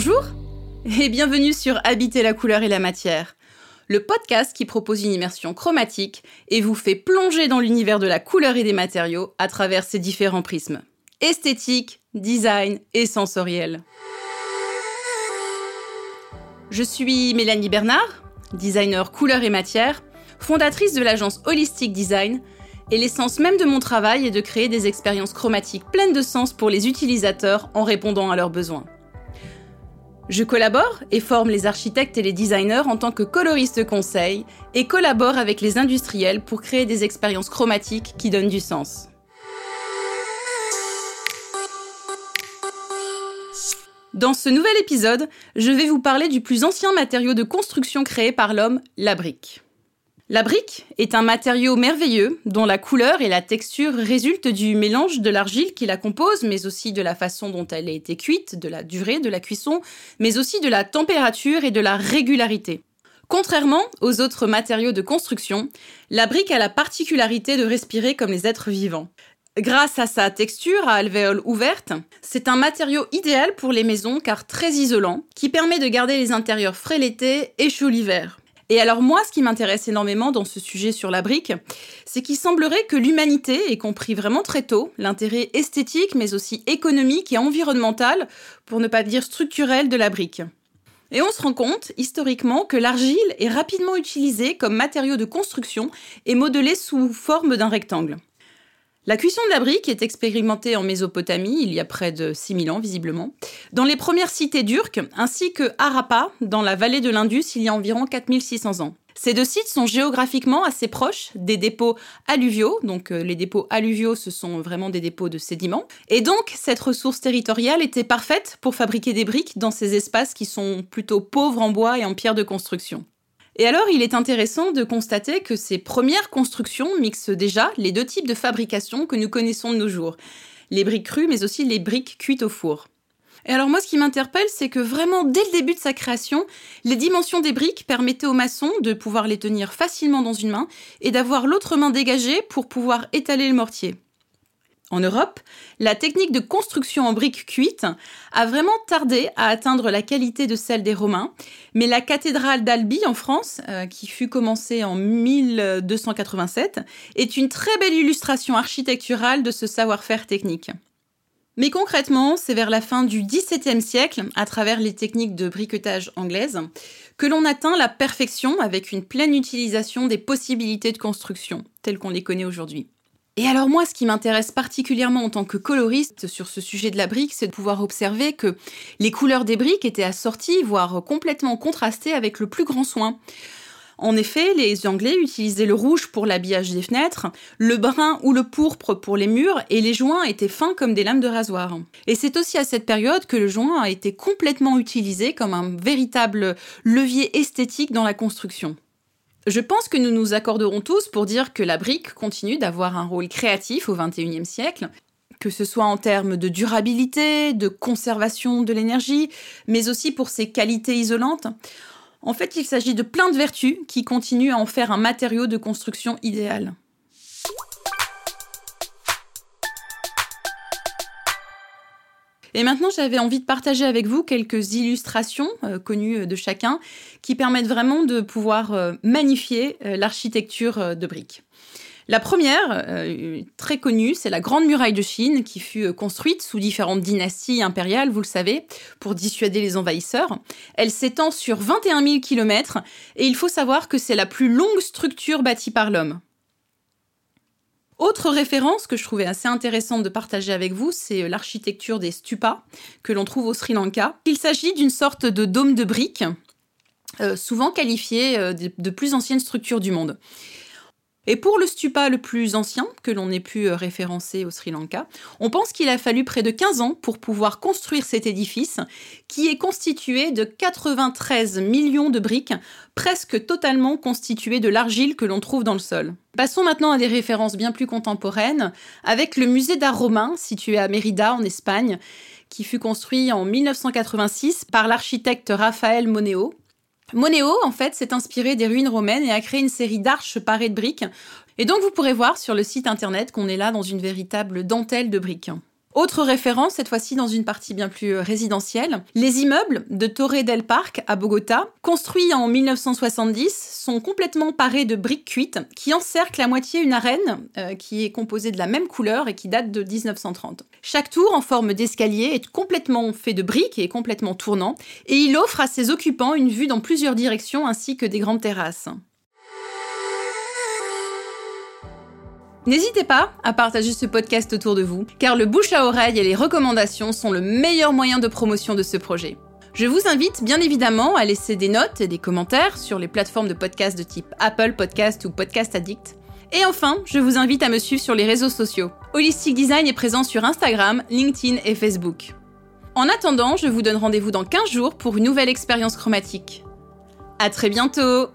Bonjour et bienvenue sur Habiter la couleur et la matière, le podcast qui propose une immersion chromatique et vous fait plonger dans l'univers de la couleur et des matériaux à travers ses différents prismes esthétique, design et sensoriel. Je suis Mélanie Bernard, designer couleur et matière, fondatrice de l'agence Holistic Design, et l'essence même de mon travail est de créer des expériences chromatiques pleines de sens pour les utilisateurs en répondant à leurs besoins. Je collabore et forme les architectes et les designers en tant que coloriste conseil et collabore avec les industriels pour créer des expériences chromatiques qui donnent du sens. Dans ce nouvel épisode, je vais vous parler du plus ancien matériau de construction créé par l'homme, la brique. La brique est un matériau merveilleux dont la couleur et la texture résultent du mélange de l'argile qui la compose, mais aussi de la façon dont elle a été cuite, de la durée de la cuisson, mais aussi de la température et de la régularité. Contrairement aux autres matériaux de construction, la brique a la particularité de respirer comme les êtres vivants. Grâce à sa texture à alvéoles ouvertes, c'est un matériau idéal pour les maisons car très isolant, qui permet de garder les intérieurs frais l'été et chaud l'hiver. Et alors moi, ce qui m'intéresse énormément dans ce sujet sur la brique, c'est qu'il semblerait que l'humanité ait compris vraiment très tôt l'intérêt esthétique, mais aussi économique et environnemental, pour ne pas dire structurel, de la brique. Et on se rend compte, historiquement, que l'argile est rapidement utilisée comme matériau de construction et modelée sous forme d'un rectangle. La cuisson de la brique est expérimentée en Mésopotamie, il y a près de 6000 ans visiblement, dans les premières cités turques, ainsi que Harappa, dans la vallée de l'Indus, il y a environ 4600 ans. Ces deux sites sont géographiquement assez proches des dépôts alluviaux, donc euh, les dépôts alluviaux ce sont vraiment des dépôts de sédiments, et donc cette ressource territoriale était parfaite pour fabriquer des briques dans ces espaces qui sont plutôt pauvres en bois et en pierre de construction. Et alors, il est intéressant de constater que ces premières constructions mixent déjà les deux types de fabrication que nous connaissons de nos jours. Les briques crues, mais aussi les briques cuites au four. Et alors moi, ce qui m'interpelle, c'est que vraiment, dès le début de sa création, les dimensions des briques permettaient aux maçons de pouvoir les tenir facilement dans une main et d'avoir l'autre main dégagée pour pouvoir étaler le mortier. En Europe, la technique de construction en briques cuites a vraiment tardé à atteindre la qualité de celle des Romains, mais la cathédrale d'Albi en France, euh, qui fut commencée en 1287, est une très belle illustration architecturale de ce savoir-faire technique. Mais concrètement, c'est vers la fin du XVIIe siècle, à travers les techniques de briquetage anglaises, que l'on atteint la perfection avec une pleine utilisation des possibilités de construction, telles qu'on les connaît aujourd'hui. Et alors moi, ce qui m'intéresse particulièrement en tant que coloriste sur ce sujet de la brique, c'est de pouvoir observer que les couleurs des briques étaient assorties, voire complètement contrastées avec le plus grand soin. En effet, les Anglais utilisaient le rouge pour l'habillage des fenêtres, le brun ou le pourpre pour les murs, et les joints étaient fins comme des lames de rasoir. Et c'est aussi à cette période que le joint a été complètement utilisé comme un véritable levier esthétique dans la construction. Je pense que nous nous accorderons tous pour dire que la brique continue d'avoir un rôle créatif au XXIe siècle, que ce soit en termes de durabilité, de conservation de l'énergie, mais aussi pour ses qualités isolantes. En fait, il s'agit de plein de vertus qui continuent à en faire un matériau de construction idéal. Et maintenant, j'avais envie de partager avec vous quelques illustrations euh, connues de chacun qui permettent vraiment de pouvoir euh, magnifier euh, l'architecture de briques. La première, très connue, c'est la Grande Muraille de Chine, qui fut construite sous différentes dynasties impériales, vous le savez, pour dissuader les envahisseurs. Elle s'étend sur 21 000 km, et il faut savoir que c'est la plus longue structure bâtie par l'homme. Autre référence que je trouvais assez intéressante de partager avec vous, c'est euh, l'architecture des stupas que l'on trouve au Sri Lanka. Il s'agit d'une sorte de dôme de briques, euh, souvent qualifié euh, de plus ancienne structure du monde. Et pour le stupa le plus ancien que l'on ait pu euh, référencer au Sri Lanka, on pense qu'il a fallu près de 15 ans pour pouvoir construire cet édifice qui est constitué de 93 millions de briques, presque totalement constituées de l'argile que l'on trouve dans le sol. Passons maintenant à des références bien plus contemporaines avec le musée d'art romain situé à Mérida en Espagne qui fut construit en 1986 par l'architecte Raphaël Moneo Moneo, en fait, s'est inspiré des ruines romaines et a créé une série d'arches parées de briques. Et donc, vous pourrez voir sur le site internet qu'on est là dans une véritable dentelle de briques. Autre référence, cette fois-ci dans une partie bien plus euh, résidentielle, les immeubles de Torre del Parque à Bogota, construits en 1970, sont complètement parés de briques cuites qui encerclent à moitié une arène euh, qui est composée de la même couleur et qui date de 1930. Chaque tour en forme d'escalier est complètement fait de briques et complètement tournant, et il offre à ses occupants une vue dans plusieurs directions ainsi que des grandes terrasses. N'hésitez pas à partager ce podcast autour de vous, car le bouche à oreille et les recommandations sont le meilleur moyen de promotion de ce projet. Je vous invite bien évidemment à laisser des notes et des commentaires sur les plateformes de podcast de type Apple Podcast ou Podcast Addict. Et enfin, je vous invite à me suivre sur les réseaux sociaux. Holistic Design est présent sur Instagram, LinkedIn et Facebook. En attendant, je vous donne rendez-vous dans 15 jours pour une nouvelle expérience chromatique. À très bientôt